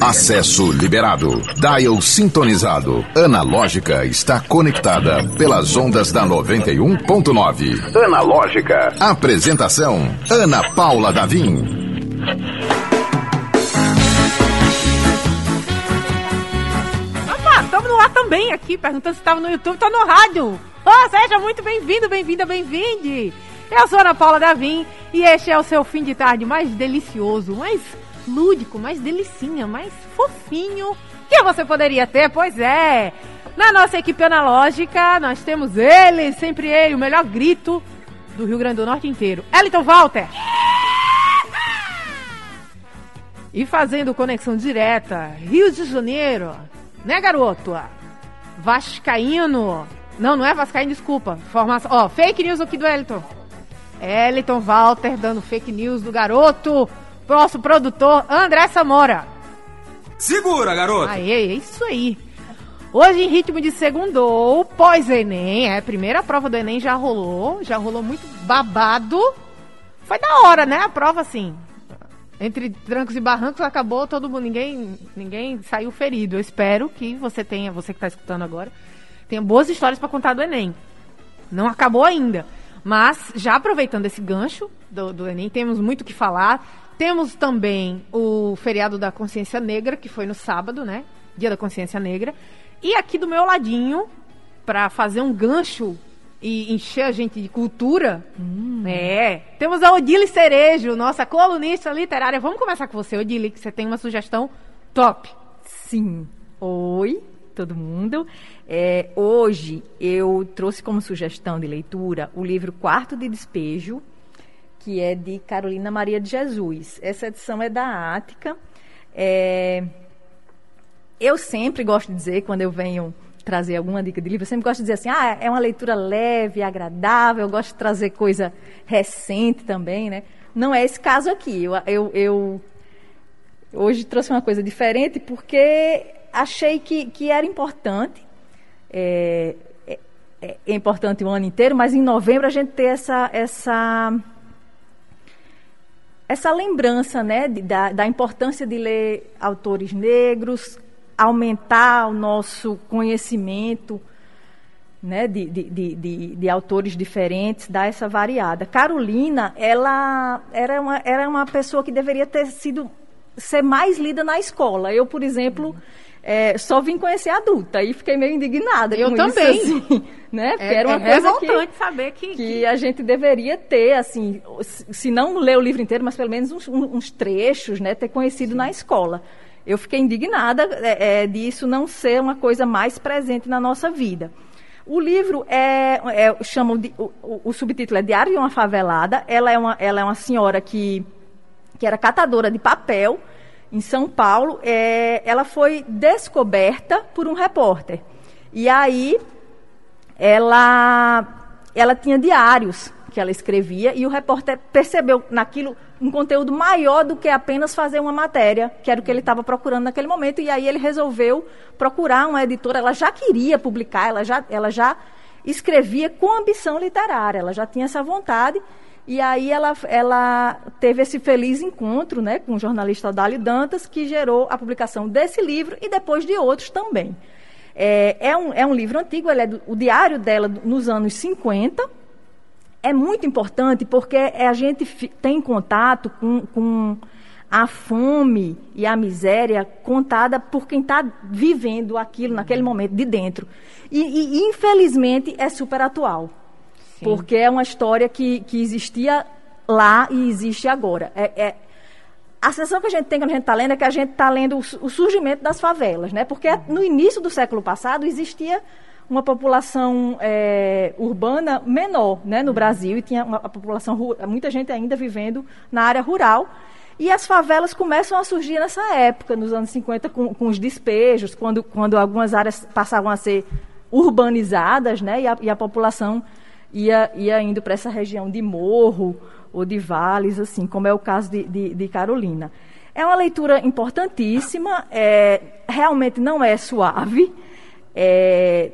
Acesso liberado. Dial sintonizado. Analógica está conectada pelas ondas da 91.9. Analógica. Apresentação: Ana Paula Davim. Opa, estamos no ar também aqui, perguntando se estava no YouTube, tá no rádio. Oh, seja muito bem-vindo, bem-vinda, bem-vinde. Eu sou Ana Paula Davim e este é o seu fim de tarde mais delicioso, mais lúdico, mais delicinha, mais fofinho que você poderia ter, pois é. Na nossa equipe analógica, nós temos ele, sempre ele, o melhor grito do Rio Grande do Norte inteiro. Eliton Walter. E fazendo conexão direta, Rio de Janeiro, né, garoto? Vascaíno. Não, não é Vascaíno, desculpa. Formação. Ó, fake news aqui do Eliton. Eliton Walter dando fake news do garoto. Nosso produtor, André Samora. Segura, garoto! Aê, é isso aí. Hoje, em ritmo de segundou, pós-Enem, é, primeira prova do Enem já rolou, já rolou muito babado. Foi da hora, né? A prova, assim, entre trancos e barrancos, acabou todo mundo, ninguém, ninguém saiu ferido. Eu espero que você tenha, você que está escutando agora, tenha boas histórias para contar do Enem. Não acabou ainda. Mas, já aproveitando esse gancho do, do Enem, temos muito o que falar. Temos também o feriado da consciência negra, que foi no sábado, né? Dia da consciência negra. E aqui do meu ladinho, para fazer um gancho e encher a gente de cultura, hum. é, temos a Odile Cerejo, nossa colunista literária. Vamos começar com você, Odile, que você tem uma sugestão top. Sim. Oi, todo mundo. É, hoje eu trouxe como sugestão de leitura o livro Quarto de Despejo, que é de Carolina Maria de Jesus. Essa edição é da Ática. É... Eu sempre gosto de dizer, quando eu venho trazer alguma dica de livro, eu sempre gosto de dizer assim, ah, é uma leitura leve, agradável, eu gosto de trazer coisa recente também, né? Não é esse caso aqui. Eu, eu, eu hoje trouxe uma coisa diferente porque achei que, que era importante. É, é, é importante o ano inteiro, mas em novembro a gente ter essa, essa essa lembrança né, da, da importância de ler autores negros, aumentar o nosso conhecimento né, de, de, de, de, autores diferentes, dar essa variada. Carolina, ela era uma, era uma pessoa que deveria ter sido ser mais lida na escola. Eu, por exemplo, uhum é, só vim conhecer adulta e fiquei meio indignada eu com também. isso, assim, né? Porque é, era uma é coisa que, saber que, que, que, a gente deveria ter, assim, se não ler o livro inteiro, mas pelo menos uns, uns trechos, né? Ter conhecido Sim. na escola. Eu fiquei indignada é, é, disso não ser uma coisa mais presente na nossa vida. O livro é, é chamam de, o, o, subtítulo é Diário de uma Favelada. Ela é uma, ela é uma senhora que, que era catadora de papel em São Paulo, é, ela foi descoberta por um repórter. E aí ela, ela tinha diários que ela escrevia e o repórter percebeu naquilo um conteúdo maior do que apenas fazer uma matéria, que era o que ele estava procurando naquele momento, e aí ele resolveu procurar uma editora. Ela já queria publicar, ela já, ela já escrevia com ambição literária, ela já tinha essa vontade. E aí ela, ela teve esse feliz encontro né, com o jornalista Odálio Dantas, que gerou a publicação desse livro e depois de outros também. É, é, um, é um livro antigo, ele é do, o diário dela nos anos 50. É muito importante porque a gente tem contato com, com a fome e a miséria contada por quem está vivendo aquilo naquele momento de dentro. E, e, infelizmente, é super atual. Porque é uma história que, que existia lá e existe agora. É, é, a sensação que a gente tem quando a gente está lendo é que a gente está lendo o, o, surgimento das favelas, né? Porque no início do século passado existia uma população é, urbana menor né, no Brasil e tinha uma população muita gente ainda vivendo na área rural e as favelas começam a surgir nessa época nos anos 50 com, com os despejos quando, quando algumas áreas passavam a ser urbanizadas né, e, a, e a população ia, ia indo para essa região de morro ou de vales, assim, como é o caso de, de, de Carolina. É uma leitura importantíssima, é, realmente não é suave. É,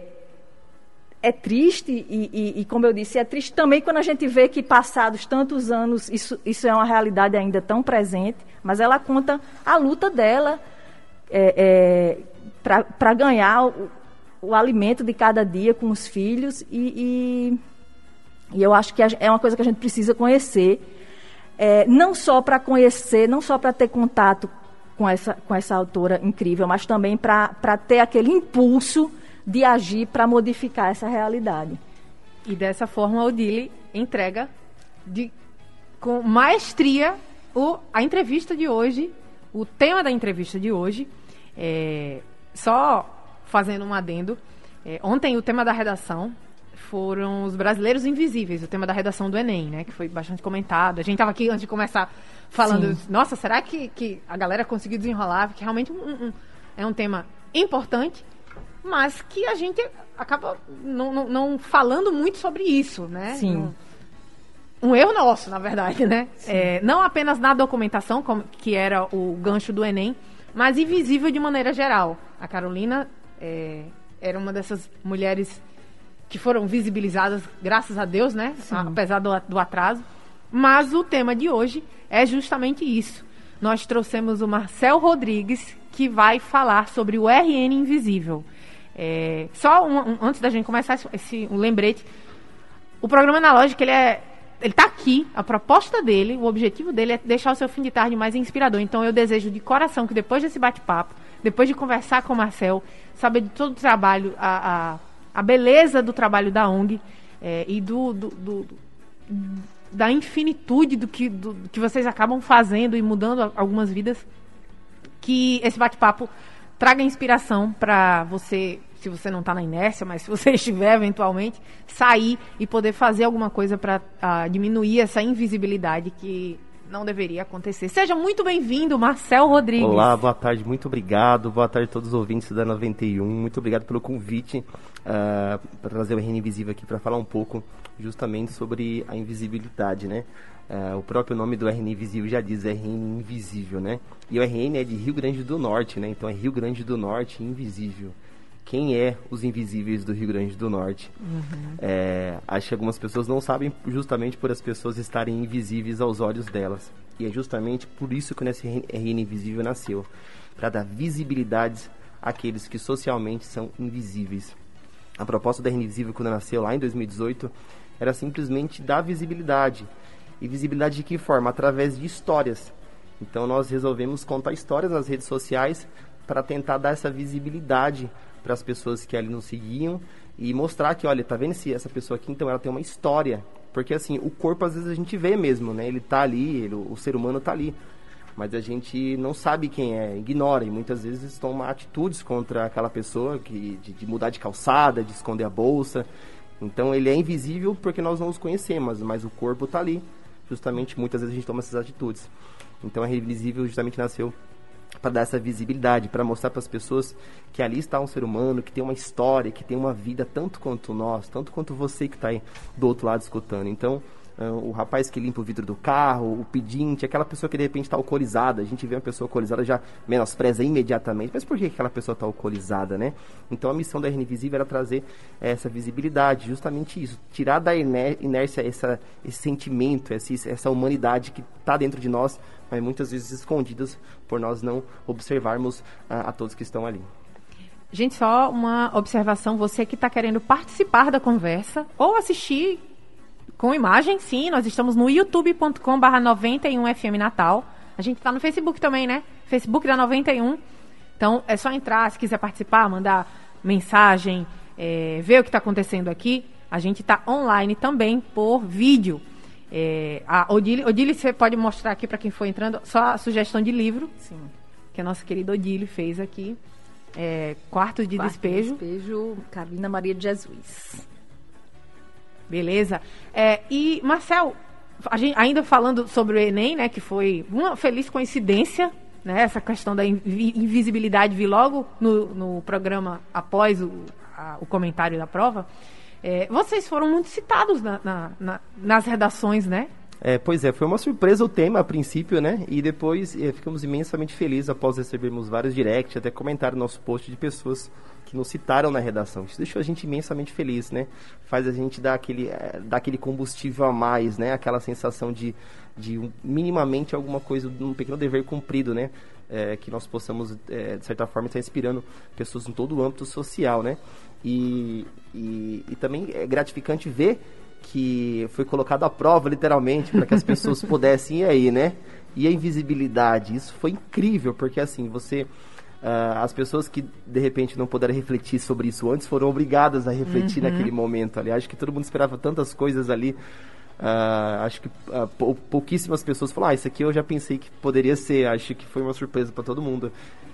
é triste, e, e, e, como eu disse, é triste também quando a gente vê que passados tantos anos isso, isso é uma realidade ainda tão presente, mas ela conta a luta dela é, é, para ganhar o, o, alimento de cada dia com os filhos, e, e, e eu acho que é uma coisa que a gente precisa conhecer, é, não só para conhecer, não só para ter contato com essa, com essa autora incrível, mas também para ter aquele impulso de agir para modificar essa realidade. E dessa forma, o Dili entrega de, com maestria o, a entrevista de hoje, o tema da entrevista de hoje. É, só fazendo um adendo, é, ontem o tema da redação foram os brasileiros invisíveis, o tema da redação do Enem, né? Que foi bastante comentado. A gente estava aqui antes de começar falando, Sim. nossa, será que, que a galera conseguiu desenrolar? Porque realmente um, um, é um tema importante mas que a gente acaba não, não, não falando muito sobre isso, né? Sim. Um, um erro nosso, na verdade, né? É, não apenas na documentação, como, que era o gancho do Enem, mas invisível de maneira geral. A Carolina é, era uma dessas mulheres que foram visibilizadas, graças a Deus, né? Sim. Apesar do, do atraso. Mas o tema de hoje é justamente isso. Nós trouxemos o Marcel Rodrigues, que vai falar sobre o RN Invisível. É, só um, um, antes da gente começar esse, esse um lembrete, o programa analógico ele é ele está aqui, a proposta dele, o objetivo dele é deixar o seu fim de tarde mais inspirador. Então eu desejo de coração que depois desse bate-papo, depois de conversar com o Marcel, saber de todo o trabalho, a, a, a beleza do trabalho da ONG é, e do, do, do, da infinitude do que, do, que vocês acabam fazendo e mudando algumas vidas, que esse bate-papo traga inspiração para você se você não está na inércia, mas se você estiver eventualmente, sair e poder fazer alguma coisa para ah, diminuir essa invisibilidade que não deveria acontecer. Seja muito bem-vindo, Marcel Rodrigues. Olá, boa tarde, muito obrigado. Boa tarde a todos os ouvintes da 91. Muito obrigado pelo convite uh, ah, para trazer o RN Invisível aqui para falar um pouco justamente sobre a invisibilidade, né? Uh, o próprio nome do RN Invisível já diz RN Invisível, né? E o RN é de Rio Grande do Norte, né? Então é Rio Grande do Norte Invisível quem é os invisíveis do Rio Grande do Norte. Uhum. É, acho que algumas pessoas não sabem justamente por as pessoas estarem invisíveis aos olhos delas. E é justamente por isso que o RN Invisível nasceu. Para dar visibilidade àqueles que socialmente são invisíveis. A proposta da RN Invisível, quando nasceu lá em 2018, era simplesmente dar visibilidade. E visibilidade de que forma? Através de histórias. Então nós resolvemos contar histórias nas redes sociais para tentar dar essa visibilidade para as pessoas que ali nos seguiam e mostrar que, olha, tá vendo se essa pessoa aqui, então ela tem uma história. Porque assim, o corpo às vezes a gente vê mesmo, né? Ele tá ali, ele, o ser humano tá ali. Mas a gente não sabe quem é, ignora e muitas vezes toma atitudes contra aquela pessoa que de, de mudar de calçada, de esconder a bolsa. Então ele é invisível porque nós não os conhecemos, mas o corpo tá ali. Justamente muitas vezes a gente toma essas atitudes. Então é invisível justamente nasceu para dar essa visibilidade, para mostrar para as pessoas que ali está um ser humano, que tem uma história, que tem uma vida tanto quanto nós, tanto quanto você que está aí do outro lado escutando. Então, uh, o rapaz que limpa o vidro do carro, o pedinte, aquela pessoa que de repente está alcoolizada, a gente vê uma pessoa alcoolizada já menospreza imediatamente, mas por que aquela pessoa está alcoolizada, né? Então, a missão da RN Visível era trazer essa visibilidade, justamente isso, tirar da inércia essa, esse sentimento, essa, essa humanidade que está dentro de nós mas muitas vezes escondidas por nós não observarmos a, a todos que estão ali. Gente, só uma observação, você que está querendo participar da conversa ou assistir com imagem, sim, nós estamos no youtube.com barra 91FM Natal. A gente está no Facebook também, né? Facebook da 91. Então, é só entrar, se quiser participar, mandar mensagem, é, ver o que está acontecendo aqui. A gente está online também por vídeo. É, a Odile, Odile, você pode mostrar aqui para quem for entrando só a sugestão de livro Sim. que a nossa querida Odile fez aqui. É, Quartos de Quarto Despejo. De despejo, Carolina Maria de Jesus. Beleza. É, e, Marcel, gente, ainda falando sobre o Enem, né, que foi uma feliz coincidência, né, essa questão da invisibilidade vi logo no, no programa após o, a, o comentário da prova. É, vocês foram muito citados na, na, na, nas redações, né? É, pois é, foi uma surpresa o tema a princípio, né? E depois é, ficamos imensamente felizes após recebermos vários directs, até comentário no nosso post de pessoas que nos citaram na redação. Isso deixou a gente imensamente feliz, né? Faz a gente dar aquele, é, dar aquele combustível a mais, né? Aquela sensação de, de um, minimamente alguma coisa, um pequeno dever cumprido, né? É, que nós possamos, é, de certa forma, estar inspirando pessoas em todo o âmbito social, né? E, e, e também é gratificante ver que foi colocado à prova, literalmente, para que as pessoas pudessem ir aí, né? E a invisibilidade, isso foi incrível, porque assim, você. Uh, as pessoas que de repente não puderam refletir sobre isso antes foram obrigadas a refletir uhum. naquele momento ali. Acho que todo mundo esperava tantas coisas ali. Uh, acho que uh, pou, pouquíssimas pessoas falaram: ah, isso aqui eu já pensei que poderia ser. Acho que foi uma surpresa para todo mundo.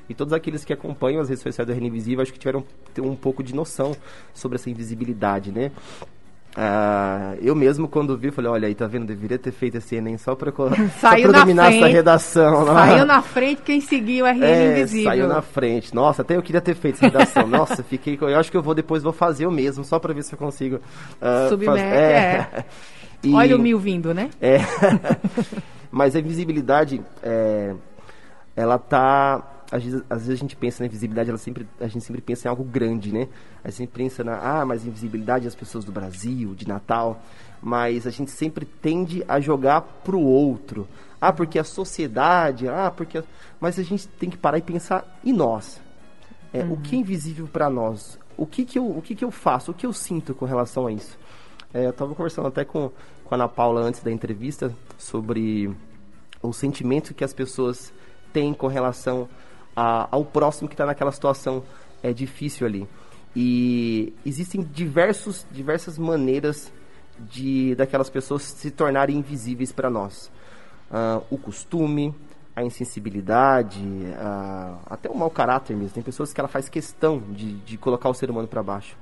E todos aqueles que acompanham as redes sociais do RN Invisível, acho que tiveram um pouco de noção sobre essa invisibilidade, né? Ah, eu mesmo, quando vi, falei, olha aí, tá vendo? Deveria ter feito esse Enem só pra, só pra dominar frente, essa redação. Saiu na frente quem seguiu o RN é, Invisível. Saiu na frente. Nossa, até eu queria ter feito essa redação. Nossa, fiquei. Eu acho que eu vou depois vou fazer eu mesmo, só pra ver se eu consigo. Uh, Submete, é. é. E, olha o mil vindo, né? É. Mas a invisibilidade, é, ela tá às vezes, às vezes a gente pensa na invisibilidade, ela sempre, a gente sempre pensa em algo grande, né? A gente sempre pensa na, ah, mas invisibilidade das pessoas do Brasil, de Natal, mas a gente sempre tende a jogar pro outro. Ah, porque a sociedade, ah, porque... Mas a gente tem que parar e pensar em nós. É, uhum. O que é invisível para nós? O que que, eu, o que que eu faço? O que eu sinto com relação a isso? É, eu estava conversando até com, com a Ana Paula antes da entrevista sobre o sentimento que as pessoas têm com relação a, ao próximo que está naquela situação é difícil ali. E existem diversos, diversas maneiras de daquelas pessoas se tornarem invisíveis para nós. Uh, o costume, a insensibilidade, uh, até o mau caráter mesmo. Tem pessoas que ela faz questão de, de colocar o ser humano para baixo.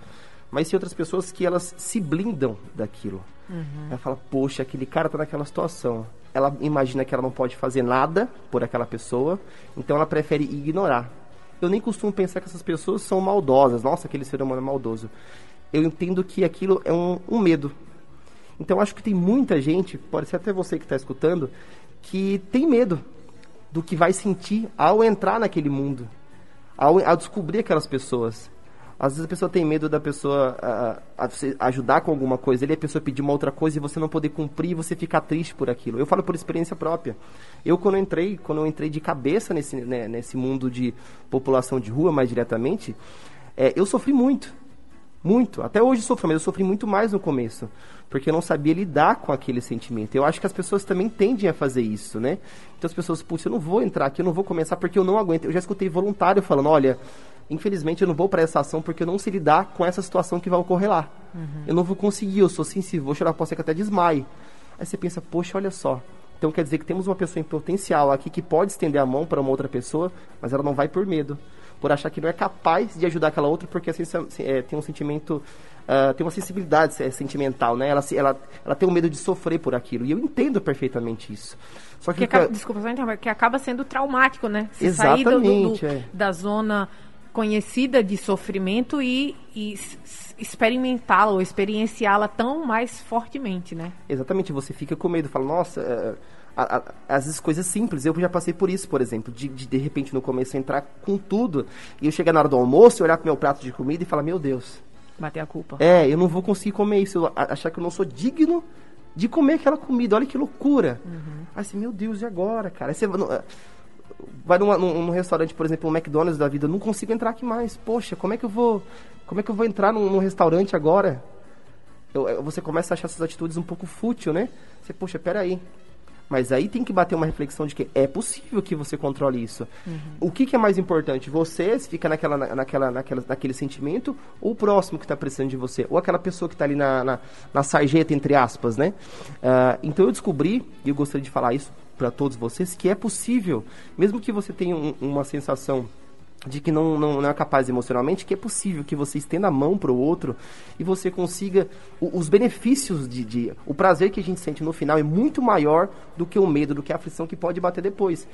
Mas tem outras pessoas que elas se blindam daquilo. Uhum. Ela fala, poxa, aquele cara tá naquela situação ela imagina que ela não pode fazer nada por aquela pessoa, então ela prefere ignorar. Eu nem costumo pensar que essas pessoas são maldosas. Nossa, aquele ser humano é maldoso. Eu entendo que aquilo é um, um medo. Então acho que tem muita gente, pode ser até você que está escutando, que tem medo do que vai sentir ao entrar naquele mundo, ao, ao descobrir aquelas pessoas. Às vezes a pessoa tem medo da pessoa a, a ajudar com alguma coisa, ele a pessoa pedir uma outra coisa e você não poder cumprir e você ficar triste por aquilo. Eu falo por experiência própria. Eu quando eu entrei, quando eu entrei de cabeça nesse, né, nesse mundo de população de rua mais diretamente, é, eu sofri muito. Muito. Até hoje sofro, mas eu sofri muito mais no começo. Porque eu não sabia lidar com aquele sentimento. Eu acho que as pessoas também tendem a fazer isso, né? Então as pessoas, putz, eu não vou entrar aqui, eu não vou começar porque eu não aguento. Eu já escutei voluntário falando, olha, infelizmente eu não vou para essa ação porque eu não sei lidar com essa situação que vai ocorrer lá. Uhum. Eu não vou conseguir, eu sou sensível, vou chorar, pode ser que até desmaie. Aí você pensa, poxa, olha só. Então quer dizer que temos uma pessoa em potencial aqui que pode estender a mão para uma outra pessoa, mas ela não vai por medo. Por achar que não é capaz de ajudar aquela outra porque assim, é, tem um sentimento, uh, tem uma sensibilidade é, sentimental, né? Ela, ela, ela tem um medo de sofrer por aquilo. E eu entendo perfeitamente isso. Só que, que acaba, desculpa, só que acaba sendo traumático, né? Se Exatamente, sair do, do, do, é. da zona conhecida de sofrimento e, e experimentá-la ou experienciá-la tão mais fortemente, né? Exatamente, você fica com medo, fala, nossa, é, a, a, às vezes coisas simples, eu já passei por isso, por exemplo, de, de de repente no começo entrar com tudo e eu chegar na hora do almoço, olhar pro meu prato de comida e falar, meu Deus. Bater a culpa. É, eu não vou conseguir comer isso, eu, achar que eu não sou digno de comer aquela comida, olha que loucura. Uhum. Aí assim, meu Deus, e agora, cara? Aí você, vai numa, num, num, restaurante, por exemplo, um McDonald's da vida, não consigo entrar aqui mais. Poxa, como é que eu vou, como é que eu vou entrar num, num restaurante agora? Eu, eu, você começa a achar essas atitudes um pouco fútil, né? Você, poxa, peraí. Mas aí tem que bater uma reflexão de que é possível que você controle isso. Uhum. O que, que, é mais importante? Você fica naquela, naquela, naquela, naquele sentimento ou o próximo que está precisando de você? Ou aquela pessoa que está ali na, na, na, sarjeta, entre aspas, né? Uh, então eu descobri, e eu gostaria de falar isso para todos vocês que é possível, mesmo que você tenha um, uma sensação de que não, não, não, é capaz emocionalmente, que é possível que você estenda a mão para o outro e você consiga o, os benefícios de, de, o prazer que a gente sente no final é muito maior do que o medo, do que a aflição que pode bater depois.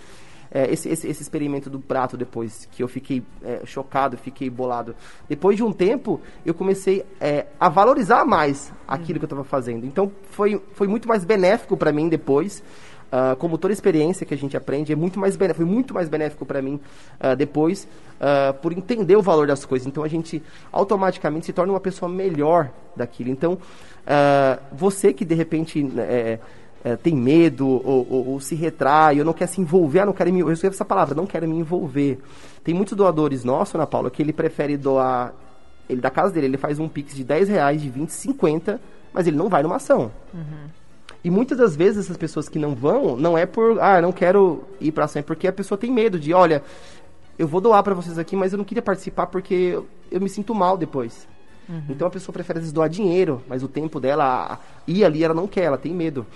é, esse, esse, esse, experimento do prato depois, que eu fiquei é, chocado, fiquei bolado. Depois de um tempo, eu comecei é, a valorizar mais aquilo que eu estava fazendo. Então, foi, foi muito mais benéfico para mim depois. Uh, como toda experiência que a gente aprende, é muito mais foi muito mais benéfico para mim uh, depois, uh, por entender o valor das coisas. Então a gente automaticamente se torna uma pessoa melhor daquilo. Então, você que de repente é, é, tem medo ou, ou, ou, se retrai, ou não quer se envolver, ah, não quero me, eu escrevo essa palavra, não quero me envolver. Tem muitos doadores nossos, Ana Paula, que ele prefere doar, ele da casa dele, ele faz um pix de 10 reais, de 20, 50, mas ele não vai numa ação. Uhum. E muitas das vezes essas pessoas que não vão, não é por, ah, não quero ir para ação, é porque a pessoa tem medo de, olha, eu vou doar para vocês aqui, mas eu não queria participar porque eu, eu me sinto mal depois. Uhum. Então a pessoa prefere às vezes doar dinheiro, mas o tempo dela ir ali ela não quer, ela tem medo.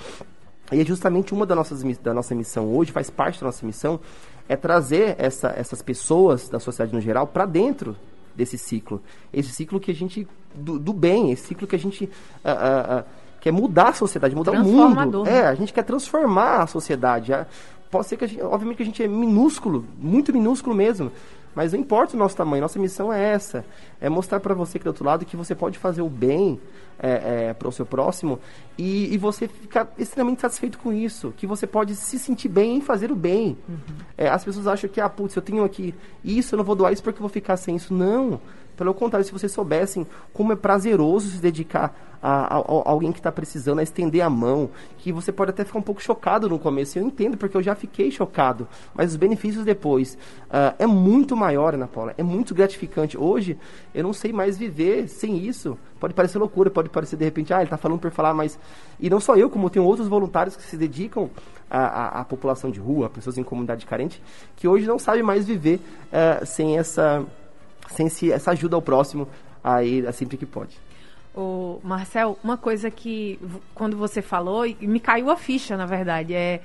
E é justamente uma das nossas da nossa missão hoje, faz parte da nossa missão, é trazer essa, essas pessoas da sociedade no geral para dentro desse ciclo. Esse ciclo que a gente do, do bem, esse ciclo que a gente uh, uh, uh, quer mudar a sociedade, mudar o mundo. É, a gente quer transformar a sociedade. Pode ser que a gente, obviamente que a gente é minúsculo, muito minúsculo mesmo, mas não importa o nosso tamanho, nossa missão é essa. É mostrar para você que do outro lado que você pode fazer o bem é, é, para o seu próximo e, e, você ficar extremamente satisfeito com isso. Que você pode se sentir bem em fazer o bem. Uhum. É, as pessoas acham que, ah, putz, eu tenho aqui isso, eu não vou doar isso porque eu vou ficar sem isso. Não. Pelo contrário, se vocês soubessem como é prazeroso se dedicar a, a, a alguém que está precisando, a estender a mão, que você pode até ficar um pouco chocado no começo. Eu entendo, porque eu já fiquei chocado. Mas os benefícios depois uh, é muito maior, Ana Paula. É muito gratificante. Hoje, eu não sei mais viver sem isso. Pode parecer loucura, pode parecer de repente, ah, ele está falando por falar, mas. E não só eu, como tem outros voluntários que se dedicam à, à população de rua, pessoas em comunidade carente, que hoje não sabem mais viver uh, sem essa sem se, essa ajuda ao próximo aí sempre que pode. O Marcel, uma coisa que quando você falou e me caiu a ficha, na verdade, é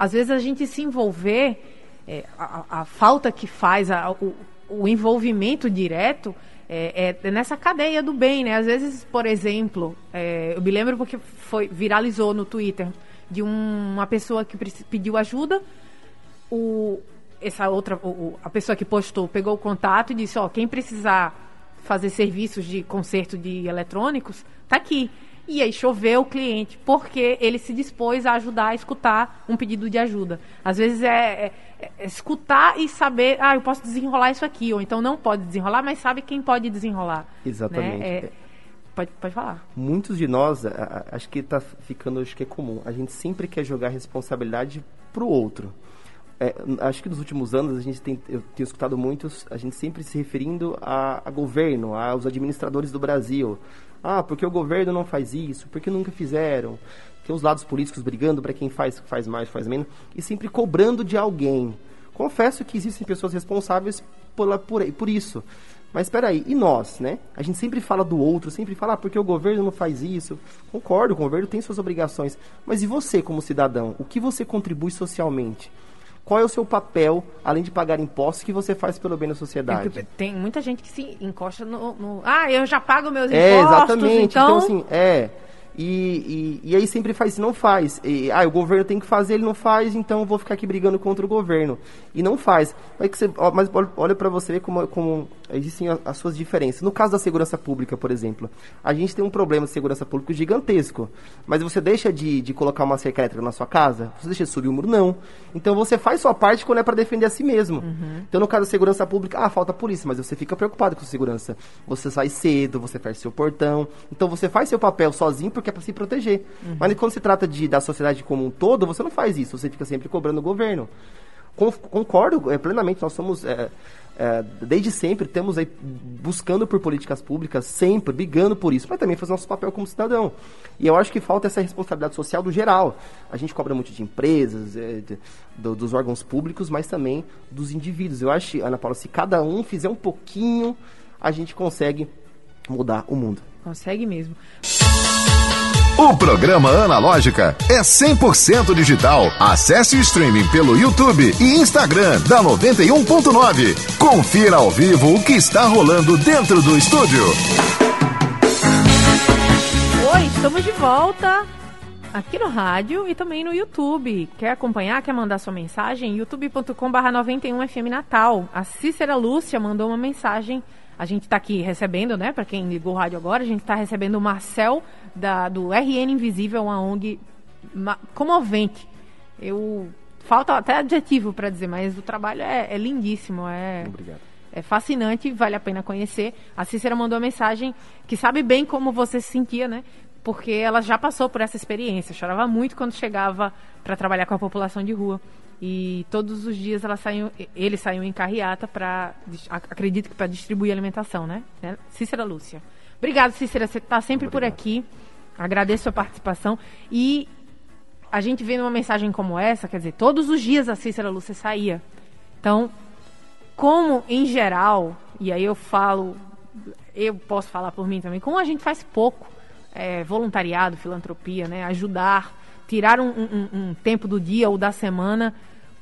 às vezes a gente se envolver, é, a, a, falta que faz, a, o, o, envolvimento direto é, é, nessa cadeia do bem, né? Às vezes, por exemplo, é, eu me lembro porque foi viralizou no Twitter de um, uma pessoa que pediu ajuda, o, essa outra, o, a pessoa que postou pegou o contato e disse, ó, quem precisar fazer serviços de conserto de eletrônicos, tá aqui. E aí choveu o cliente, porque ele se dispôs a ajudar a escutar um pedido de ajuda. Às vezes é, é, é escutar e saber, ah, eu posso desenrolar isso aqui, ou então não pode desenrolar, mas sabe quem pode desenrolar. Exatamente. Né? É, pode, pode falar. Muitos de nós, acho que está ficando, acho que é comum, a gente sempre quer jogar responsabilidade para o outro é, acho que nos últimos anos a gente tem, eu tenho escutado muitos, a gente sempre se referindo a, a, governo, aos administradores do Brasil. Ah, porque o governo não faz isso? Porque nunca fizeram? Tem os lados políticos brigando para quem faz, faz mais, faz menos, e sempre cobrando de alguém. Confesso que existem pessoas responsáveis por, por, por isso. Mas espera aí, e nós, né? A gente sempre fala do outro, sempre fala, ah, porque o governo não faz isso. Concordo, o governo tem suas obrigações. Mas e você, como cidadão? O que você contribui socialmente? Qual é o seu papel, além de pagar impostos, que você faz pelo bem da sociedade? Tem muita gente que se encosta no. no ah, eu já pago meus é, impostos. Exatamente. Então, então assim, é. E, e, e, aí sempre faz não faz. E, ah, o governo tem que fazer, ele não faz, então eu vou ficar aqui brigando contra o governo. E não faz. Mas, você, mas olha para você ver como, como existem as suas diferenças. No caso da segurança pública, por exemplo, a gente tem um problema de segurança pública gigantesco. Mas você deixa de, de colocar uma cerca elétrica na sua casa? Você deixa de subir o muro? Não. Então você faz sua parte quando é para defender a si mesmo. Uhum. Então no caso da segurança pública, ah, falta polícia, mas você fica preocupado com a segurança. Você sai cedo, você fecha seu portão. Então você faz seu papel sozinho porque é para se proteger. Uhum. Mas quando se trata de, da sociedade como um todo, você não faz isso. Você fica sempre cobrando o governo. Concordo é, plenamente, nós somos... É, é, desde sempre temos aí buscando por políticas públicas, sempre brigando por isso, mas também faz nosso papel como cidadão. E eu acho que falta essa responsabilidade social do geral. A gente cobra muito de empresas, é, de, do, dos órgãos públicos, mas também dos indivíduos. Eu acho, Ana Paula, se cada um fizer um pouquinho, a gente consegue mudar o mundo. Consegue mesmo. O programa Analógica é 100% digital. Acesse o streaming pelo YouTube e Instagram da 91.9. Confira ao vivo o que está rolando dentro do estúdio. Oi, estamos de volta. aqui no rádio e também no YouTube. Quer acompanhar, quer mandar sua mensagem? youtube.com.br 91FM Natal. A Cícera Lúcia mandou uma mensagem. A gente está aqui recebendo, né? Para quem ligou o rádio agora, a gente está recebendo o Marcel da, do RN Invisível, uma ONG comovente. Eu falta até adjetivo para dizer, mas o trabalho é, é lindíssimo, é Obrigado. é fascinante, vale a pena conhecer. A Cícera mandou uma mensagem que sabe bem como você se sentia, né? Porque ela já passou por essa experiência. Chorava muito quando chegava para trabalhar com a população de rua. E todos os dias ela saiu, eles saíam em carreata para, acredito que para distribuir alimentação, né? né? Cícera Lúcia. Obrigado, Cícera, você está sempre por aqui. Agradeço a sua participação. E a gente vê numa mensagem como essa, quer dizer, todos os dias a Cícera Lúcia saía. Então, como em geral, e aí eu falo, eu posso falar por mim também, como a gente faz pouco é, voluntariado, filantropia, né, ajudar, tirar um, um- um tempo do dia ou da semana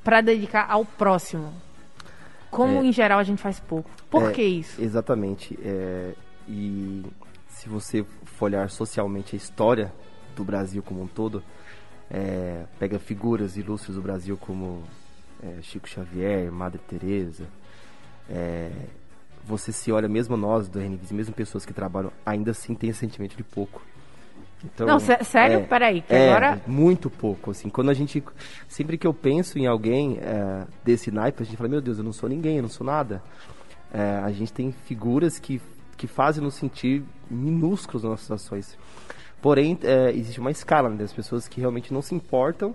para dedicar ao próximo. Como É. em geral a gente faz pouco. Por É, que isso? Exatamente. é, e se você for olhar socialmente a história do Brasil como um todo, é, pega figuras ilustres do Brasil como é, Chico Xavier, Madre Teresa, é, você se olha, mesmo nós do RNVs, mesmo pessoas que trabalham, ainda assim tem esse sentimento de pouco. Então, Não, sé- sério? é, Peraí, que é, agora- muito pouco, assim. Quando a gente, sempre que eu penso em alguém é, desse naipe, a gente fala, meu Deus, eu não sou ninguém, eu não sou nada. É, a gente tem figuras que, que fazem nos sentir minúsculos nas nossas ações. Porém, é, existe uma escala né, das pessoas que realmente não se importam,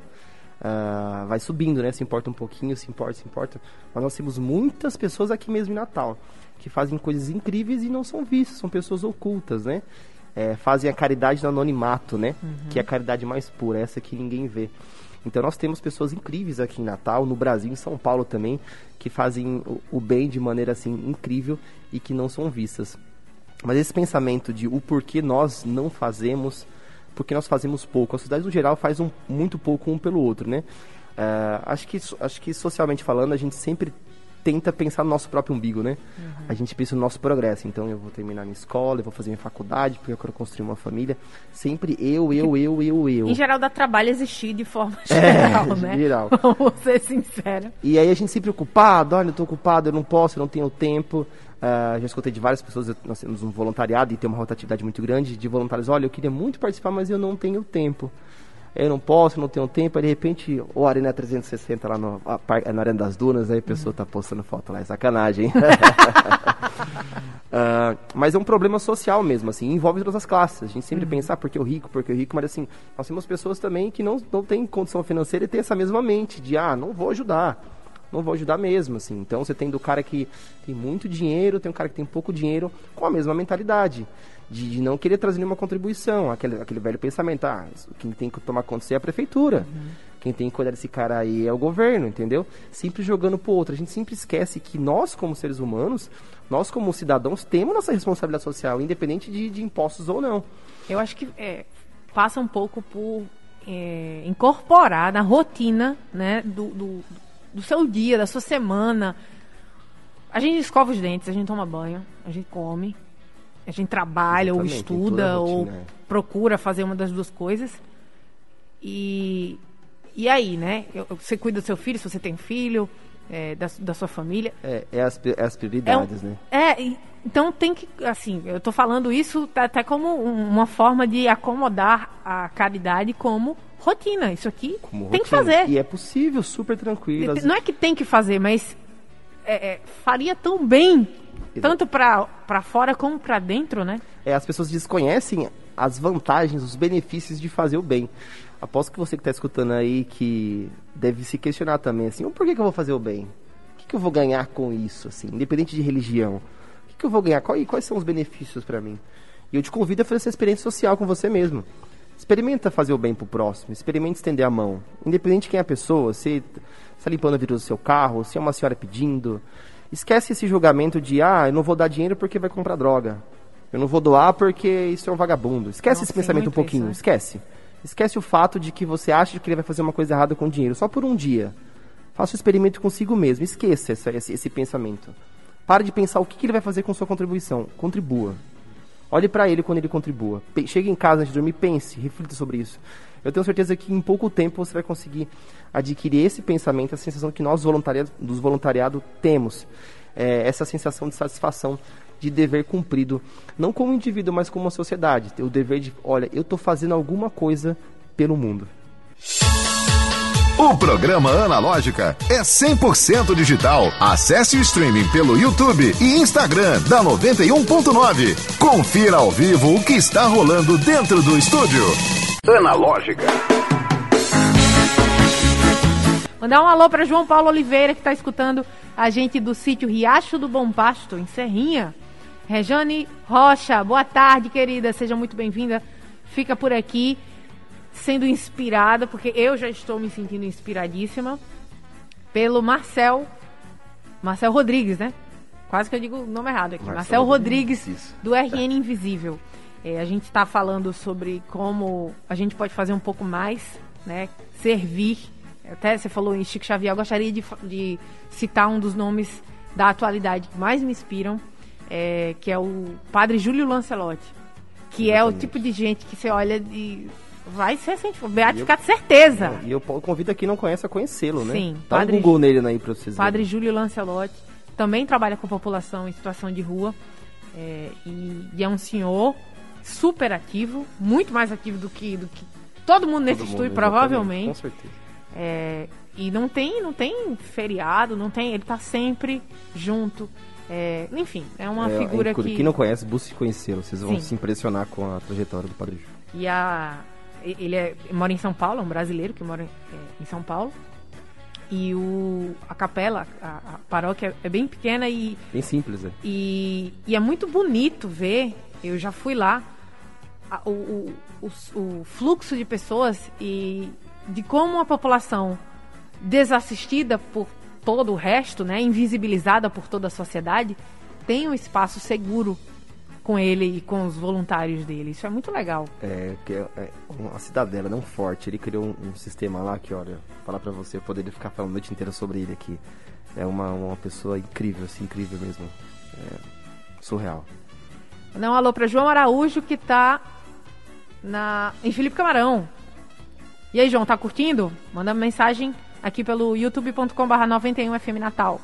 ah, vai subindo, né? Se importa um pouquinho, se importa, se importa. Mas nós temos muitas pessoas aqui mesmo em Natal que fazem coisas incríveis e não são vistas, são pessoas ocultas, né? É, fazem a caridade no anonimato, né? Que é a caridade mais pura, essa que ninguém vê. Então nós temos pessoas incríveis aqui em Natal, no Brasil, em São Paulo também, que fazem o, o bem de maneira assim incrível e que não são vistas. Mas esse pensamento de o porquê nós não fazemos, porque nós fazemos pouco, a sociedade no geral faz um, muito pouco um pelo outro, né? É, acho, que, acho que socialmente falando, a gente sempre tenta pensar no nosso próprio umbigo, né? A gente pensa no nosso progresso. Então, eu vou terminar minha escola, eu vou fazer minha faculdade, porque eu quero construir uma família. Sempre eu, eu, eu, eu, eu. Em geral dá trabalho existir de forma É, geral, de né? geral. Vamos ser sinceros. E aí a gente sempre ocupado, olha, eu tô ocupado, eu não posso, eu não tenho tempo. Ah, já escutei de várias pessoas, eu- nós temos um voluntariado e tem uma rotatividade muito grande de voluntários. Olha, eu queria muito participar, mas eu não tenho tempo. Eu não posso, não tenho tempo. Aí de repente, o Arena 360 lá no, na Arena das Dunas, aí a pessoa tá postando foto lá, é sacanagem. Ah, mas é um problema social mesmo, assim, envolve todas as classes. A gente sempre pensa, ah, porque o rico, porque o rico, mas assim, nós temos pessoas também que não, não têm condição financeira e têm essa mesma mente de, ah, não vou ajudar. Não vou ajudar mesmo, assim. Então você tem do cara que tem muito dinheiro, tem um cara que tem pouco dinheiro, com a mesma mentalidade. De, de não querer trazer nenhuma contribuição. Aquele, aquele velho pensamento, ah, quem tem que tomar conta é a prefeitura. Quem tem que cuidar desse cara aí é o governo, entendeu? Sempre jogando pro outro. A gente sempre esquece que nós, como seres humanos, nós como cidadãos, temos nossa responsabilidade social, independente de, de impostos ou não. Eu acho que é, passa um pouco por é, incorporar na rotina né, do, do, do seu dia, da sua semana. A gente escova os dentes, a gente toma banho, a gente come, a gente trabalha ou Exatamente, toda estuda ou é. procura fazer uma das duas coisas. E, e aí, né? Você cuida do seu filho, se você tem filho, é, da, da sua família. É, é as, é as É, um- prioridades, né? é, e- então tem que, assim, eu tô falando isso até como um- uma forma de acomodar a caridade como rotina. Isso aqui Como tem que rotina. fazer. E é possível, super tranquilo. Não é que tem que fazer, mas é, é, faria tão bem, tanto pra pra fora como pra dentro, né? é, as pessoas desconhecem as vantagens, os benefícios de fazer o bem. Aposto que você que está escutando aí que deve se questionar também, assim, "Oh, por que, que eu vou fazer o bem? O que, que eu vou ganhar com isso, assim, independente de religião? O que, eu vou ganhar? Qual- e quais são os benefícios para mim? E eu te convido a fazer essa experiência social com você mesmo. Experimenta fazer o bem pro próximo, experimenta estender a mão. Independente de quem é a pessoa, se está limpando a vidro do seu carro, se é uma senhora pedindo. Esquece esse julgamento de, ah, eu não vou dar dinheiro porque vai comprar droga. Eu não vou doar porque isso é um vagabundo. Esquece Nossa, esse tem pensamento um pouquinho, isso, né? esquece. Esquece o fato de que você acha que ele vai fazer uma coisa errada com dinheiro, só por um dia. Faça o experimento consigo mesmo, esqueça essa- esse, esse pensamento. Pare de pensar o que, que ele vai fazer com sua contribuição. Contribua. Olhe para ele quando ele contribua. Pe chegue em casa antes de dormir, pense, reflita sobre isso. Eu tenho certeza que em pouco tempo você vai conseguir adquirir esse pensamento, a sensação que nós voluntariado, dos voluntariado temos. É, essa sensação de satisfação, de dever cumprido, não como indivíduo, mas como uma sociedade. O dever de, olha, eu estou fazendo alguma coisa pelo mundo. O programa Analógica é 100% digital. Acesse o streaming pelo YouTube e Instagram da 91.9. Confira ao vivo o que está rolando dentro do estúdio. Analógica. Mandar um alô para João Paulo Oliveira, que está escutando a gente do sítio Riacho do Bom Pasto, em Serrinha. Rejane Rocha, boa tarde, querida. Seja muito bem-vinda. Fica por aqui sendo inspirada, porque eu já estou me sentindo inspiradíssima, pelo Marcel. Marcel Rodrigues, né? Quase que eu digo o nome errado aqui. Marcel, Marcel Rodrigues, Rodrigues do RN Invisível. É, a gente está falando sobre como a gente pode fazer um pouco mais, né? Servir. Até você falou em Chico Xavier, eu gostaria de, de citar um dos nomes da atualidade que mais me inspiram, é, que é o padre Júlio Lancelotti. Que Exatamente. é o tipo de gente que você olha e Vai ser assim, tipo, beatificado, eu, certeza. E eu convido a quem não conhece a conhecê-lo, né? Sim. Dá padre, um Google nele aí pra vocês Padre verem. Júlio Lancelotti também trabalha com população em situação de rua. É, e, e, é um senhor super ativo, muito mais ativo do que, do que todo mundo nesse todo estúdio, mundo, provavelmente. Com certeza. É, e não tem, não tem feriado, não tem. Ele tá sempre junto. É, enfim, é uma é, figura é, que. Quem não conhece, busque conhecê-lo. Vocês vão Sim. se impressionar com a trajetória do Padre Júlio. E a, ele é, mora em São Paulo, é um brasileiro que mora em, é, em São Paulo. E o, a capela, a, a, paróquia é bem pequena e. Bem simples, é. E, e é muito bonito ver. Eu já fui lá. A, o, o, o, o fluxo de pessoas e de como a população desassistida por todo o resto, né, invisibilizada por toda a sociedade, tem um espaço seguro com ele e com os voluntários dele. Isso é muito legal. É, que é, é uma cidadela, não forte. Ele criou um, um sistema lá que, olha, falar para você, eu poderia ficar falando a noite inteira sobre ele aqui. É uma, uma pessoa incrível, assim, incrível mesmo. É surreal. Não, um alô para João Araújo, que tá na, em Felipe Camarão. E aí, João, tá curtindo? Manda mensagem aqui pelo youtube.com/barra 91FM Natal.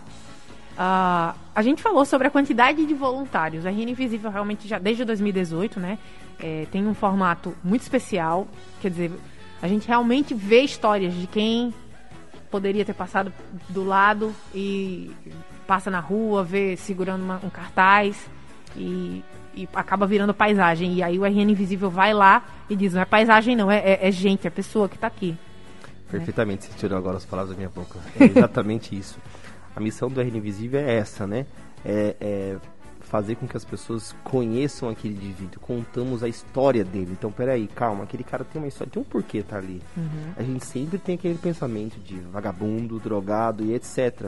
Uh, a gente falou sobre a quantidade de voluntários. A RN Invisível realmente já desde 2018, né? É, tem um formato muito especial. Quer dizer, a gente realmente vê histórias de quem poderia ter passado do lado e passa na rua, vê segurando uma, um cartaz e, e, acaba virando paisagem. E aí o RN Invisível vai lá e diz, não é paisagem não, é, é, é gente, é pessoa que está aqui. Perfeitamente, né? tirou agora as palavras da minha boca. É exatamente isso a missão do RN Invisível é essa, né? É, é, fazer com que as pessoas conheçam aquele indivíduo, contamos a história dele. Então, peraí, calma, aquele cara tem uma história, tem um porquê tá ali. Uhum. A gente sempre tem aquele pensamento de vagabundo, drogado e etc.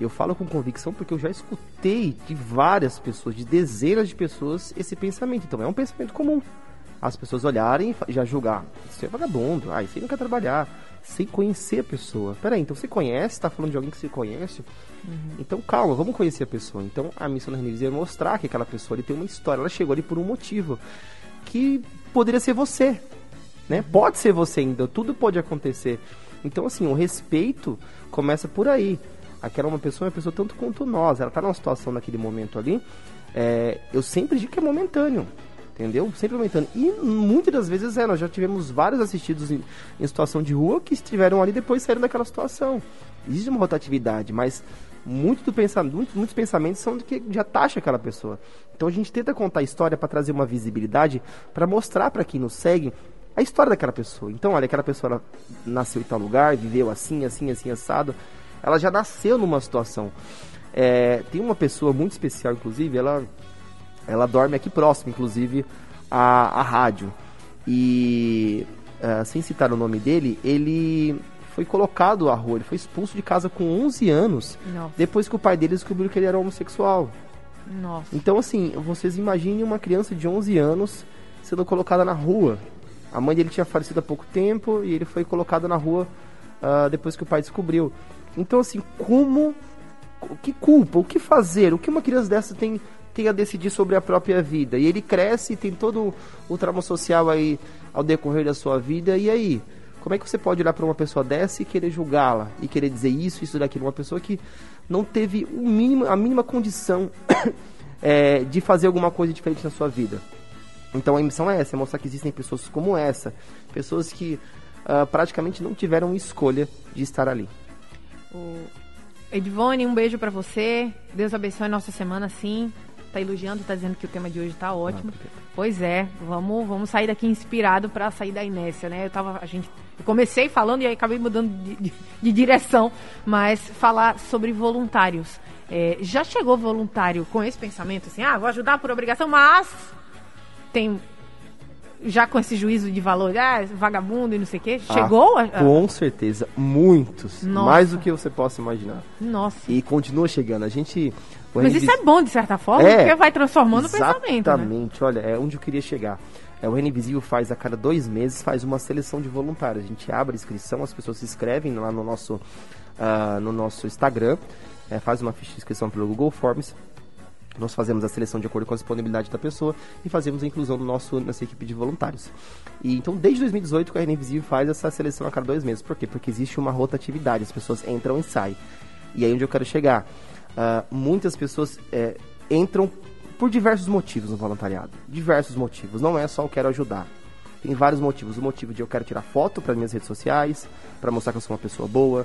Eu falo com convicção porque eu já escutei de várias pessoas, de dezenas de pessoas, esse pensamento. Então, é um pensamento comum. As pessoas olharem e já julgar. Isso é vagabundo, ah, isso aí não quer trabalhar sem conhecer a pessoa. Peraí, então você conhece, está falando de alguém que você conhece? Uhum. Então calma, vamos conhecer a pessoa. Então a missão da Renise é mostrar que aquela pessoa ali tem uma história, ela chegou ali por um motivo que poderia ser você, né? Pode ser você ainda, tudo pode acontecer. Então assim, o respeito começa por aí. Aquela é uma pessoa é uma pessoa tanto quanto nós, ela está numa situação naquele momento ali. É, eu sempre digo que é momentâneo entendeu? Sempre aumentando. E muitas das vezes é, nós já tivemos vários assistidos em, em situação de rua que estiveram ali depois saíram daquela situação. Existe uma rotatividade, mas muito do pensamento, muitos, muitos pensamentos são do que já taxa aquela pessoa. Então a gente tenta contar a história para trazer uma visibilidade, para mostrar para quem nos segue a história daquela pessoa. Então, olha, aquela pessoa nasceu em tal lugar, viveu assim, assim, assim, assado. Ela já nasceu numa situação. É, tem uma pessoa muito especial, inclusive, ela ela dorme aqui próximo, inclusive, à, à rádio. E, uh, sem citar o nome dele, ele foi colocado à rua, ele foi expulso de casa com 11 anos, Nossa. depois que o pai dele descobriu que ele era homossexual. Nossa. Então, assim, vocês imaginem uma criança de 11 anos sendo colocada na rua. A mãe dele tinha falecido há pouco tempo e ele foi colocado na rua uh, depois que o pai descobriu. Então, assim, como. Que culpa? O que fazer? O que uma criança dessa tem tem a decidir sobre a própria vida. E ele cresce, tem todo o trauma social aí ao decorrer da sua vida. E aí? Como é que você pode olhar para uma pessoa dessa e querer julgá-la? E querer dizer isso, isso, daquilo? Uma pessoa que não teve o mínimo, a mínima condição é, de fazer alguma coisa diferente na sua vida. Então a missão é essa, é mostrar que existem pessoas como essa, pessoas que uh, praticamente não tiveram escolha de estar ali. O Edvone, um beijo para você. Deus abençoe nossa semana, sim. Tá elogiando, tá dizendo que o tema de hoje tá ótimo. Ah, pois é, vamos, vamos sair daqui inspirado para sair da inércia, né? Eu tava, a gente, eu comecei falando e aí acabei mudando de, de, de direção, mas falar sobre voluntários. É, já chegou voluntário com esse pensamento assim, ah, vou ajudar por obrigação, mas tem já com esse juízo de valor, ah, vagabundo e não sei o quê, chegou? Ah, a... Com certeza, muitos, Nossa. mais do que você possa imaginar. Nossa. E continua chegando. A gente. Mas isso é bom, de certa forma, é, porque vai transformando o pensamento. Né? Exatamente, né? olha, é onde eu queria chegar. É, o Reino Invisível faz a cada dois meses faz uma seleção de voluntários. A gente abre a inscrição, as pessoas se inscrevem lá no nosso, uh, no nosso Instagram, é, faz uma ficha de inscrição pelo Google Forms nós fazemos a seleção de acordo com a disponibilidade da pessoa e fazemos a inclusão do nosso, nossa equipe de voluntários. E então, desde 2018, o RN Invisível faz essa seleção a cada dois meses. Por quê? Porque existe uma rotatividade, as pessoas entram e saem. E aí onde eu quero chegar? Uh, muitas pessoas é, entram por diversos motivos no voluntariado. Diversos motivos. Não é só eu quero ajudar. Tem vários motivos. O motivo de eu quero tirar foto para minhas redes sociais, para mostrar que eu sou uma pessoa boa.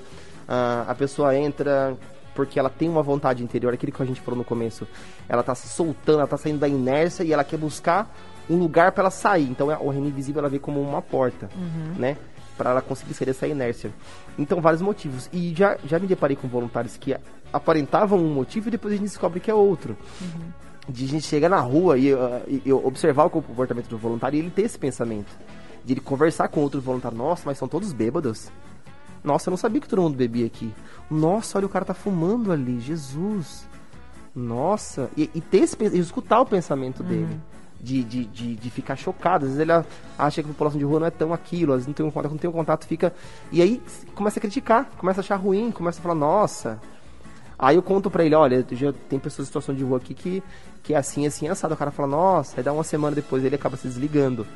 Uh, a pessoa entra porque ela tem uma vontade interior, aquilo que a gente falou no começo. Ela tá se soltando, ela tá saindo da inércia e ela quer buscar um lugar para ela sair. Então o reino invisível ela vê como uma porta, uhum. né? Para ela conseguir sair dessa inércia. Então, vários motivos. E já, já me deparei com voluntários que aparentavam um motivo e depois a gente descobre que é outro. Uhum. De a gente chegar na rua e, uh, e, observar o comportamento do voluntário e ele ter esse pensamento. De ele conversar com outro voluntário. Nossa, mas são todos bêbados. Nossa, eu não sabia que todo mundo bebia aqui. Nossa, olha, o cara tá fumando ali. Jesus. Nossa. E, e ter esse, e escutar o pensamento uhum. dele. De, de, de, de, ficar chocado. Às vezes ele acha que a população de rua não é tão aquilo, às vezes não tem um contato, não tem um contato, fica. E aí começa a criticar, começa a achar ruim, começa a falar, nossa. Aí eu conto pra ele, olha, já tem pessoas em situação de rua aqui que, que é assim, assim, assado. O cara fala, nossa, aí dá uma semana depois ele acaba se desligando.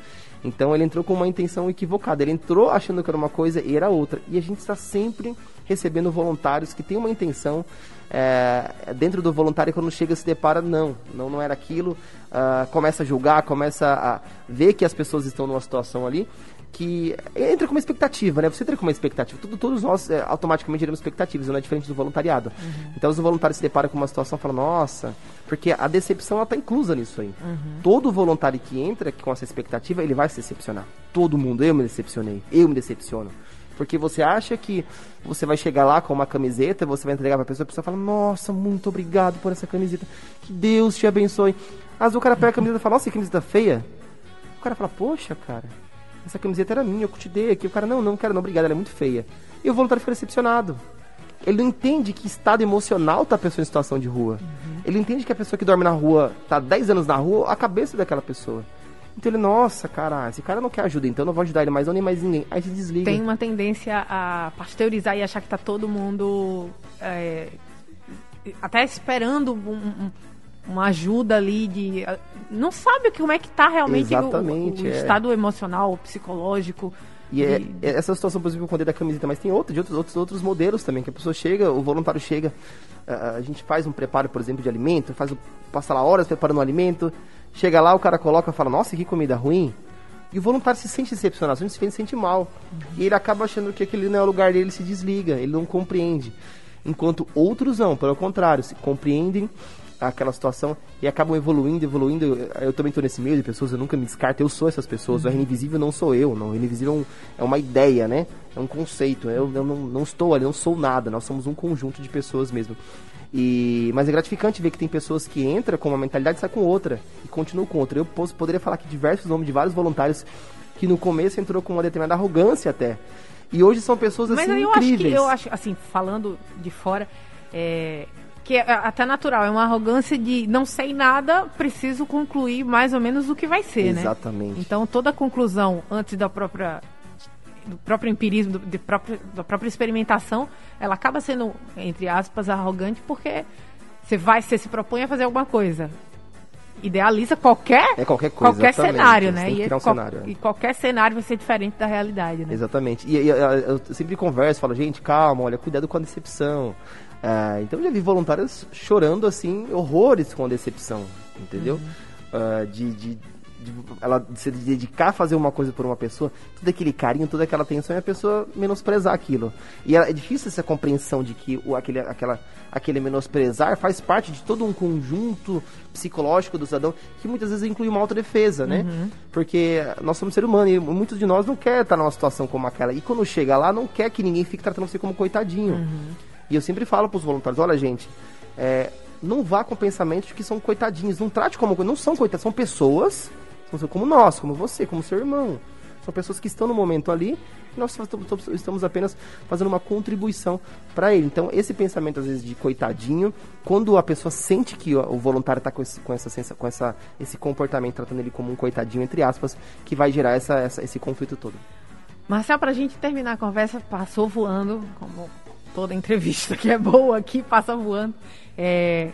Então ele entrou com uma intenção equivocada. Ele entrou achando que era uma coisa e era outra. E a gente está sempre recebendo voluntários que têm uma intenção é, dentro do voluntário quando chega se depara não, não, não era aquilo, uh, começa a julgar, começa a ver que as pessoas estão numa situação ali que entra com uma expectativa, né? Você entra com uma expectativa. Tudo, todos nós é, automaticamente teremos expectativas, não é diferente do voluntariado. Uhum. Então, os voluntários se deparam com uma situação e falam, nossa, porque a decepção está inclusa nisso aí. Uhum. Todo voluntário que entra com essa expectativa, ele vai se decepcionar. Todo mundo, eu me decepcionei, eu me decepciono. Porque você acha que você vai chegar lá com uma camiseta, você vai entregar pra pessoa, a pessoa fala, nossa, muito obrigado por essa camiseta. Que Deus te abençoe. Às vezes o cara pega a camiseta e fala, nossa, que camiseta feia. O cara fala, poxa, cara, essa camiseta era minha, eu te dei aqui. O cara, não, não quero não, obrigado, ela é muito feia. E o voluntário fica decepcionado. Ele não entende que estado emocional tá a pessoa em situação de rua. Uhum. Ele entende que a pessoa que dorme na rua, tá 10 anos na rua, a cabeça daquela pessoa. Então ele, nossa, cara, esse cara não quer ajuda, então eu não vou ajudar ele mais, não nem mais ninguém. Aí se desliga. Tem uma tendência a pasteurizar e achar que tá todo mundo é, até esperando um, um, uma ajuda ali de. Não sabe como é que tá realmente o, o, é. estado emocional, psicológico. E é, é, essa situação, por exemplo, com o da camiseta, mas tem outro, de outros, outros, outros modelos também, que a pessoa chega, o voluntário chega, a, a gente faz um preparo, por exemplo, de alimento, faz passa lá horas preparando o alimento, chega lá, o cara coloca e fala, nossa, que comida ruim. E o voluntário se sente decepcionado, se sente, se sente mal. E ele acaba achando que aquele não é o lugar dele, ele se desliga, ele não compreende. Enquanto outros não, pelo contrário, se compreendem aquela situação e acabam evoluindo, evoluindo. Eu também estou nesse meio de pessoas, eu nunca me descarto, eu sou essas pessoas. Uhum. O Invisível não sou eu, não. O Invisível é, é uma ideia, né? É um conceito. Eu, eu não, não, estou ali, não sou nada. Nós somos um conjunto de pessoas mesmo. E, mas é gratificante ver que tem pessoas que entram com uma mentalidade e saem com outra. E continuam com outra. Eu posso, poderia falar aqui diversos nomes de vários voluntários que no começo entrou com uma determinada arrogância até. E hoje são pessoas assim mas eu incríveis. Acho que, eu acho, assim, falando de fora, é, que é até natural, é uma arrogância de não sei nada, preciso concluir mais ou menos o que vai ser, Exatamente. né? Exatamente. Então toda conclusão antes da própria do próprio empirismo, do, de próprio, da própria experimentação, ela acaba sendo, entre aspas, arrogante porque você vai, você se propõe a fazer alguma coisa. idealiza qualquer, É qualquer coisa, qualquer cenário, né? E, um cenário, é. e qualquer cenário vai ser diferente da realidade, né? Exatamente. E, e, eu sempre converso, falo, gente, calma, olha, cuidado com a decepção. Ah, então eu já vi voluntários chorando assim, horrores com a decepção, entendeu? Uhum. Ah, de, de, de ela se dedicar a fazer uma coisa por uma pessoa, todo aquele carinho, toda aquela atenção e a pessoa menosprezar aquilo. E é difícil essa compreensão de que o, aquele, aquela, aquele menosprezar faz parte de todo um conjunto psicológico do cidadão que muitas vezes inclui uma autodefesa, né? Porque nós somos seres humanos e muitos de nós não quer estar numa situação como aquela. E quando chega lá, não quer que ninguém fique tratando você como coitadinho. E eu sempre falo pros voluntários, olha gente, é, não vá com pensamento de que são coitadinhos, não trate como, não são coitados, são pessoas, como nós, como você, como seu irmão. São pessoas que estão no momento ali e nós estamos- apenas fazendo uma contribuição para ele. Então, esse pensamento, às vezes, de coitadinho, quando a pessoa sente que o voluntário está com, esse, com, essa, com essa, esse comportamento, tratando ele como um coitadinho, entre aspas, que vai gerar essa, essa- esse conflito todo. Marcel, pra gente terminar a conversa, passou voando, como toda entrevista que é boa aqui, passa voando. É,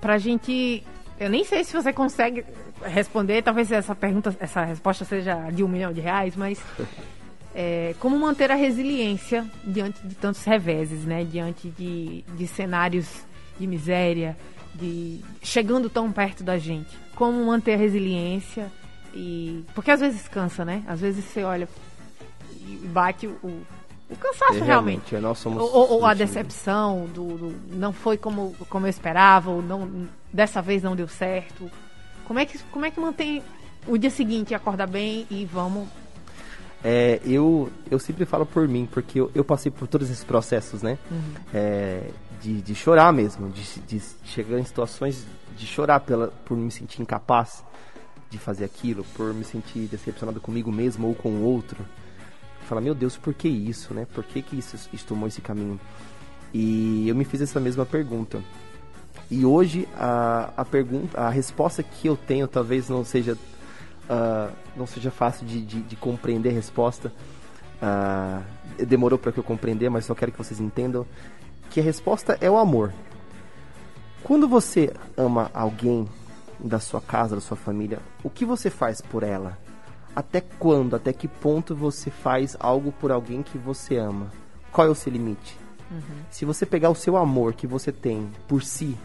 pra gente. Eu nem sei se você consegue responder, talvez essa pergunta, essa resposta seja de um milhão de reais, mas é, como manter a resiliência diante de tantos reveses, né? Diante de, de cenários de miséria, de chegando tão perto da gente. Como manter a resiliência e porque às vezes cansa, né? Às vezes você olha e bate o, o cansaço É, realmente. é, nós somos Ou, ou- a decepção do, do- não foi como, como eu esperava, ou não, dessa vez não deu certo. Como é que, como é que mantém o dia seguinte acordar bem e vamos. É, eu, eu sempre falo por mim, porque eu, eu passei por todos esses processos, né? É, de, de chorar mesmo, de, de chegar em situações de chorar pela, por me sentir incapaz de fazer aquilo, por me sentir decepcionado comigo mesmo ou com o outro. Falar, meu Deus, por que isso, né? Por que, que isso, isso tomou esse caminho? E eu me fiz essa mesma pergunta. E hoje a, a pergunta, a resposta que eu tenho talvez não seja ah, não seja fácil de, de, de compreender a resposta. Ah, demorou para que eu compreender, mas só quero que vocês entendam que a resposta é o amor. Quando você ama alguém da sua casa, da sua família, o que você faz por ela? Até quando, até que ponto você faz algo por alguém que você ama? Qual é o seu limite? Se você pegar o seu amor que você tem por si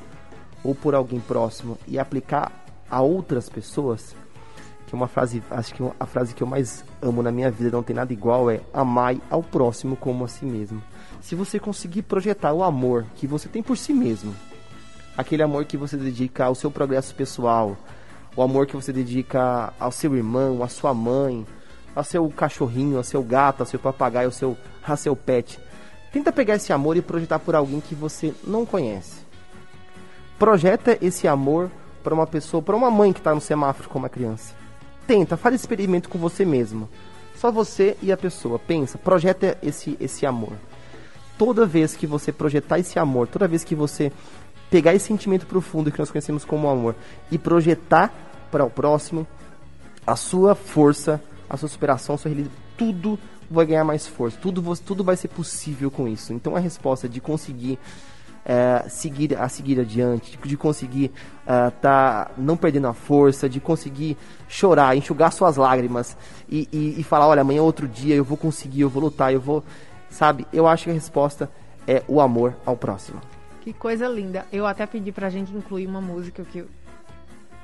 ou por alguém próximo e aplicar a outras pessoas, que é uma frase, acho que a frase que eu mais amo na minha vida, não tem nada igual, é amai ao próximo como a si mesmo. Se você conseguir projetar o amor que você tem por si mesmo, aquele amor que você dedica ao seu progresso pessoal, o amor que você dedica ao seu irmão, à sua mãe, ao seu cachorrinho, ao seu gato, ao seu papagaio, ao seu, ao seu pet. Tenta pegar esse amor e projetar por alguém que você não conhece. Projeta esse amor para uma pessoa, para uma mãe que está no semáforo com uma criança. Tenta, faz experimento com você mesmo. Só você e a pessoa. Pensa, projeta esse, esse amor. Toda vez que você projetar esse amor, toda vez que você pegar esse sentimento profundo que nós conhecemos como amor e projetar para o próximo, a sua força, a sua superação, a sua realidade, tudo vai ganhar mais força, tudo, tudo vai ser possível com isso. Então a resposta de conseguir é, seguir a seguir adiante, de, de conseguir é, tá não perdendo a força, de conseguir chorar, enxugar suas lágrimas e, e, e falar, olha, amanhã é outro dia, eu vou conseguir, eu vou lutar, eu vou, sabe? Eu acho que a resposta é o amor ao próximo. Que coisa linda. Eu até pedi pra gente incluir uma música que,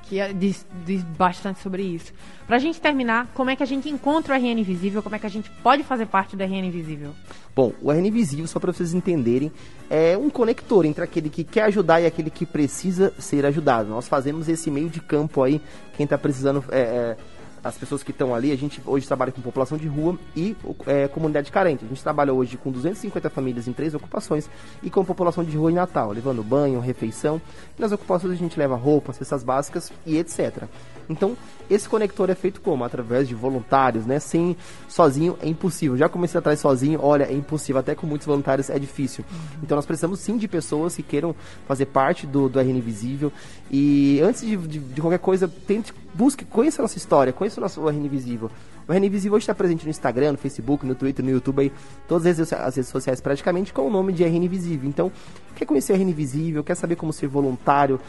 que é- diz, diz bastante sobre isso. Pra gente terminar, como é que a gente encontra o RN Invisível? Como é que a gente pode fazer parte do RN Invisível? Bom, o RN Invisível, só para vocês entenderem, é um conector entre aquele que quer ajudar e aquele que precisa ser ajudado. Nós fazemos esse meio de campo aí, quem está precisando, é, é, as pessoas que estão ali, a gente hoje trabalha com população de rua e é, comunidade carente. A gente trabalha hoje com 250 famílias em três ocupações e com população de rua em Natal, levando banho, refeição. E nas ocupações a gente leva roupa, cestas básicas e etc. Então, esse conector é feito como? Através de voluntários, né? Sem sozinho é impossível. Já comecei atrás sozinho, olha, é impossível. Até com muitos voluntários é difícil. Então nós precisamos sim de pessoas que queiram fazer parte do, do RN Invisível. E antes de, de, de qualquer coisa, tente, busque, conheça a nossa história, conheça o nosso RN Invisível. O RN Invisível hoje está presente no Instagram, no Facebook, no Twitter, no YouTube, aí, todas as as redes sociais praticamente com o nome de RN Invisível. Então, quer conhecer o RN Invisível, quer saber como ser voluntário,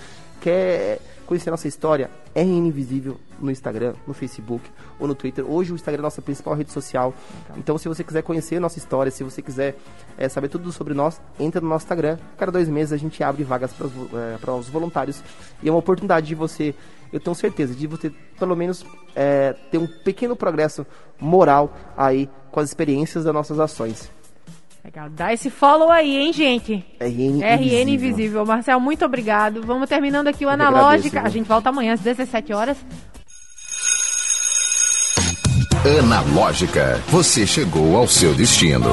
quer conhecer nossa história, RN Invisível no Instagram, no Facebook ou no Twitter. Hoje o Instagram é a nossa principal rede social. Então, se você quiser conhecer nossa história, se você quiser é, saber tudo sobre nós, entra no nosso Instagram. Cada dois meses a gente abre vagas para é, os voluntários. E é uma oportunidade de você, eu tenho certeza, de você pelo menos é, ter um pequeno progresso moral aí com as experiências das nossas ações. Legal. Dá esse follow aí, hein, gente? RN, RN Invisível. Invisível. Marcel, muito obrigado. Vamos terminando aqui o Eu Analógica. agradeço, A gente volta amanhã às 17 horas. Analógica, você chegou ao seu destino.